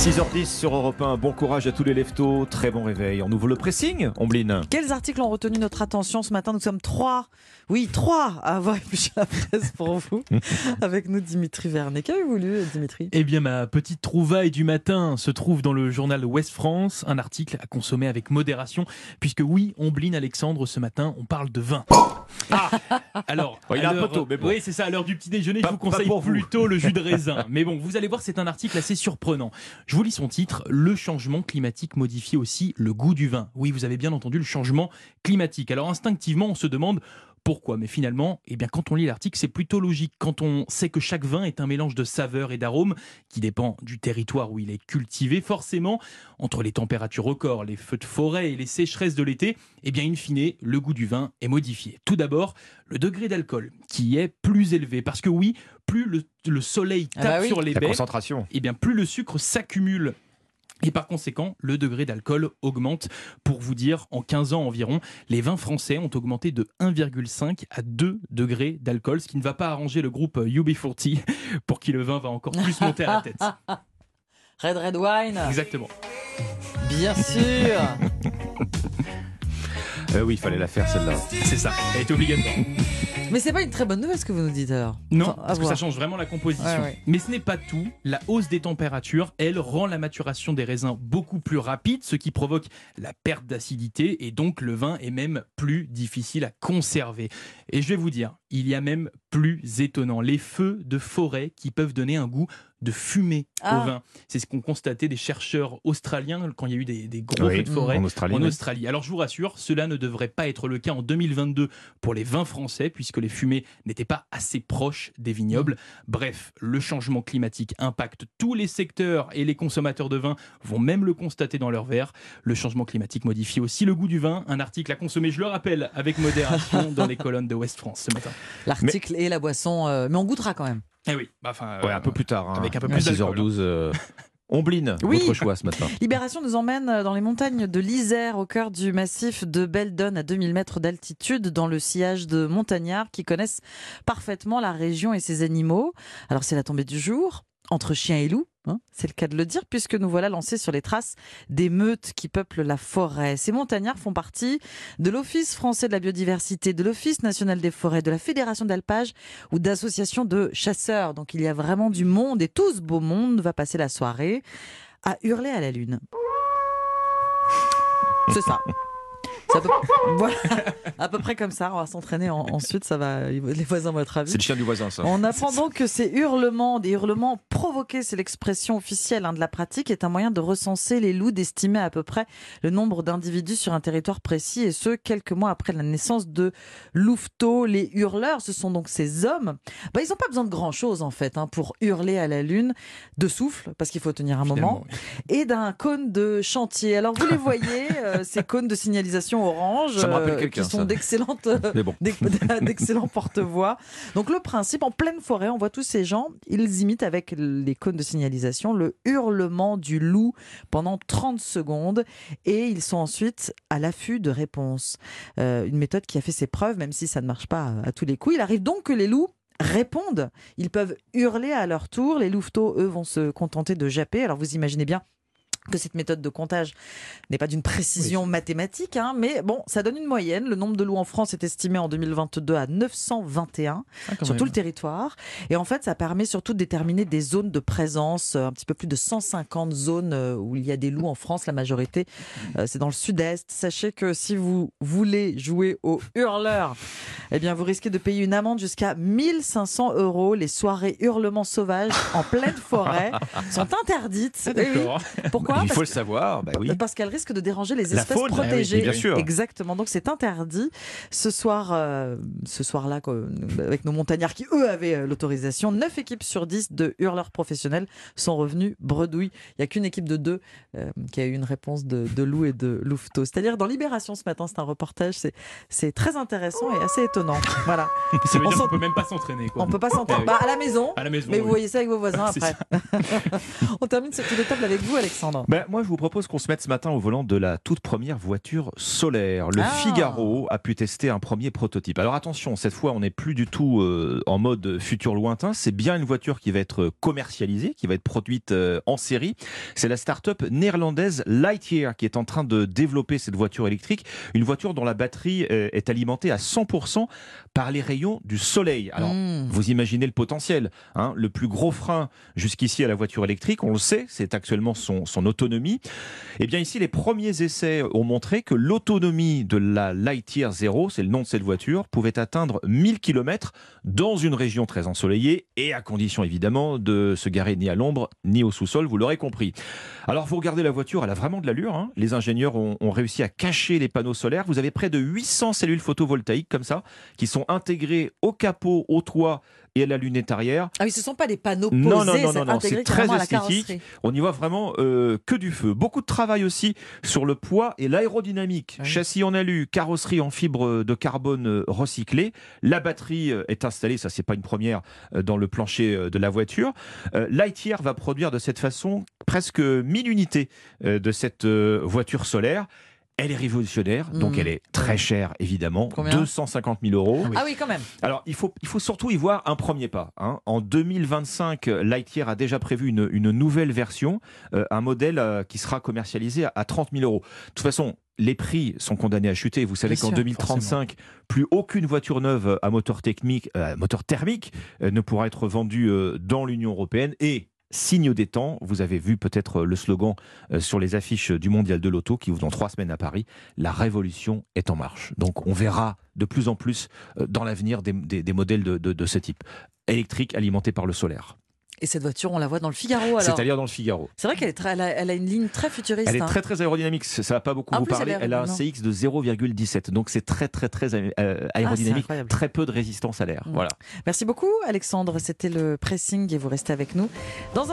6h10 sur Europe 1, bon courage à tous les leftos, très bon réveil. On ouvre le pressing, Ombline. Quels articles ont retenu notre attention ce matin? Nous sommes trois, oui, trois à avoir épluché la presse pour vous. Avec nous, Dimitri Vernet. Qu'avez-vous lu, Dimitri? Eh bien, ma petite trouvaille du matin se trouve dans le journal Ouest France, un article à consommer avec modération, puisque oui, Ombline, Alexandre, ce matin, on parle de vin. Ah Alors, Oh, il a un peu tôt, mais bon. Oui, c'est ça, à l'heure du petit déjeuner, Pas- je vous conseille pour vous. plutôt le jus de raisin. Mais bon, vous allez voir, c'est un article assez surprenant. Je vous lis son titre Le changement climatique modifie aussi le goût du vin. Oui, vous avez bien entendu le changement climatique. Alors, instinctivement, on se demande pourquoi Mais finalement, eh bien, quand on lit l'article, c'est plutôt logique. Quand on sait que chaque vin est un mélange de saveurs et d'arômes qui dépend du territoire où il est cultivé, forcément, entre les températures records, les feux de forêt et les sécheresses de l'été, eh bien, in fine, le goût du vin est modifié. Tout d'abord, le degré d'alcool, qui est plus élevé. Parce que oui, plus le, le soleil Ah tape bah oui. sur les La baies, concentration. eh bien, plus le sucre s'accumule. Et par conséquent, le degré d'alcool augmente. Pour vous dire, en 15 ans environ, les vins français ont augmenté de 1,5 à 2 degrés d'alcool, ce qui ne va pas arranger le groupe UB40 pour qui le vin va encore plus monter à la tête. Red Red Wine Exactement. Bien sûr Euh, oui, il fallait la faire celle-là. C'est ça. Elle est obligatoire. Mais c'est pas une très bonne nouvelle ce que vous nous dites alors Non, Enfin, parce que ça change vraiment la composition. Ouais, ouais. Mais ce n'est pas tout. La hausse des températures, elle, rend la maturation des raisins beaucoup plus rapide, ce qui provoque la perte d'acidité et donc le vin est même plus difficile à conserver. Et je vais vous dire, il y a même plus étonnant, les feux de forêt qui peuvent donner un goût de fumée Ah. au vin. C'est ce qu'ont constaté des chercheurs australiens quand il y a eu des, des gros Oui, feux de forêt en Australie. en oui. Australie. Alors je vous rassure, cela ne devrait pas être le cas en 2022 pour les vins français, puisque les fumées n'étaient pas assez proches des vignobles. Bref, le changement climatique impacte tous les secteurs et les consommateurs de vin vont même le constater dans leur verre. Le changement climatique modifie aussi le goût du vin. Un article à consommer, je le rappelle, avec modération dans les colonnes de West France ce matin. L'article et la boisson, euh, mais on goûtera quand même. Eh oui, bah, enfin, Ouais, euh, un peu plus tard. hein. avec un peu À plus d'alcool, 6h12. euh, Ombline, Oui. votre choix ce matin. Libération nous emmène dans les montagnes de l'Isère, au cœur du massif de Beldon, à 2000 mètres d'altitude, dans le sillage de montagnards qui connaissent parfaitement la région et ses animaux. Alors c'est la tombée du jour, entre chiens et loups, hein, c'est le cas de le dire, puisque nous voilà lancés sur les traces des meutes qui peuplent la forêt. Ces montagnards font partie de l'Office français de la biodiversité, de l'Office national des forêts, de la Fédération d'alpage ou d'associations de chasseurs. Donc il y a vraiment du monde et tout ce beau monde va passer la soirée à hurler à la lune. C'est ça. C'est à peu... Voilà, à peu près comme ça. On va s'entraîner en- ensuite. Ça va. Les voisins vont être ravis. C'est le chien du voisin, ça. On apprend donc que ces hurlements, des hurlements provoqués, c'est l'expression officielle hein, de la pratique, est un moyen de recenser les loups, d'estimer à peu près le nombre d'individus sur un territoire précis, et ce, quelques mois après la naissance de Louveteau. Les hurleurs, ce sont donc ces hommes. Bah, ils n'ont pas besoin de grand-chose, en fait, hein, pour hurler à la lune, de souffle, parce qu'il faut tenir un moment, oui. et d'un cône de chantier. Alors, vous les voyez, euh, ces cônes de signalisation orange, Ça me rappelle euh, qui sont d'excellentes euh, bon. d'excellents porte-voix. Donc le principe, en pleine forêt, on voit tous ces gens, ils imitent avec les cônes de signalisation le hurlement du loup pendant 30 secondes et ils sont ensuite à l'affût de réponses. Euh, une méthode qui a fait ses preuves, même si ça ne marche pas à tous les coups. Il arrive donc que les loups répondent. Ils peuvent hurler à leur tour. Les louveteaux, eux, vont se contenter de japper. Alors vous imaginez bien que cette méthode de comptage n'est pas d'une précision mathématique, hein, mais bon, ça donne une moyenne. Le nombre de loups en France est estimé en 2022 à 921 Ah, sur même. tout le territoire. Et en fait, ça permet surtout de déterminer des zones de présence, euh, un petit peu plus de 150 zones euh, où il y a des loups en France. La majorité, euh, c'est dans le sud-est. Sachez que si vous voulez jouer au hurleur, eh bien, vous risquez de payer une amende jusqu'à 1500 euros. Les soirées hurlements sauvages en pleine forêt sont interdites. Ah, Oui, Il faut le savoir, bah oui. parce qu'elle risque de déranger les espèces faune, protégées. eh oui, bien sûr. Exactement. Donc c'est interdit. Ce soir, euh, ce soir-là, avec nos montagnards qui eux avaient euh, l'autorisation, 9 équipes sur 10 de hurleurs professionnels sont revenus bredouilles. Il n'y a qu'une équipe de deux euh, qui a eu une réponse de, de loup et de louveteau. C'est-à-dire dans Libération ce matin, c'est un reportage. C'est très intéressant et assez étonnant. Voilà. Ça veut On dire qu'on peut même pas s'entraîner. quoi. On peut pas s'entendre Eh. Bah, à la maison. À la maison. Mais oui. vous voyez ça avec vos voisins après. On termine ce tour de table avec vous, Alexandre. Ben, Moi, je vous propose qu'on se mette ce matin au volant de la toute première voiture solaire. Le Ah. Figaro a pu tester un premier prototype. Alors attention, cette fois, on n'est plus du tout euh, en mode futur lointain. C'est bien une voiture qui va être commercialisée, qui va être produite euh, en série. C'est la start-up néerlandaise Lightyear qui est en train de développer cette voiture électrique. Une voiture dont la batterie euh, est alimentée à 100% par les rayons du soleil. Alors, Mmh. vous imaginez le potentiel. hein. le plus gros frein jusqu'ici à la voiture électrique, on le sait, c'est actuellement son, son autonomie. Eh bien ici, les premiers essais ont montré que l'autonomie de la Lightyear Zero, c'est le nom de cette voiture, pouvait atteindre 1000 km dans une région très ensoleillée et à condition évidemment de se garer ni à l'ombre ni au sous-sol, vous l'aurez compris. Alors vous regardez la voiture, elle a vraiment de l'allure. hein. Les ingénieurs ont, ont réussi à cacher les panneaux solaires. Vous avez près de 800 cellules photovoltaïques comme ça qui sont intégrées au capot, au toit et la lunette arrière. Ah oui, ce ne sont pas des panneaux posés, Non, non, non, c'est non, non, intégré c'est très esthétique. On y voit vraiment euh, que du feu. Beaucoup de travail aussi sur le poids et l'aérodynamique. Oui. Châssis en alu, carrosserie en fibre de carbone euh, recyclée. La batterie euh, est installée, ça c'est pas une première, dans le plancher de la voiture. Euh, Lightyear va produire de cette façon presque 1000 unités de cette voiture solaire. Elle est révolutionnaire, donc Mhm. elle est très chère évidemment, Combien 250 000 euros. Ah oui, quand même. Alors, il faut, il faut surtout y voir un premier pas. hein. En 2025, Lightyear a déjà prévu une, une nouvelle version, euh, un modèle euh, qui sera commercialisé à, à 30 000 euros. De toute façon, les prix sont condamnés à chuter. Vous savez qu'en sûr, 2035, plus aucune voiture neuve à moteur, technique, euh, moteur thermique ne pourra être vendue dans l'Union européenne. Et Signe des temps, vous avez vu peut-être le slogan euh, sur les affiches du Mondial de l'Auto qui ouvre dans trois semaines à Paris. La révolution est en marche. Donc on verra de plus en plus euh, dans l'avenir des, modèles de, de- de ce type. Électriques alimentés par le solaire. Et cette voiture, on la voit dans le Figaro. C'est-à-dire dans le Figaro. C'est vrai qu'elle est très- elle a, elle a une ligne très futuriste. Elle est hein. très très aérodynamique, ça va pas beaucoup En vous plus, parler. elle a un. CX de 0,17, donc c'est très très très euh, aérodynamique, incroyable. très peu de résistance à l'air. Mm. Voilà. Merci beaucoup, Alexandre. C'était le pressing et vous restez avec nous. Dans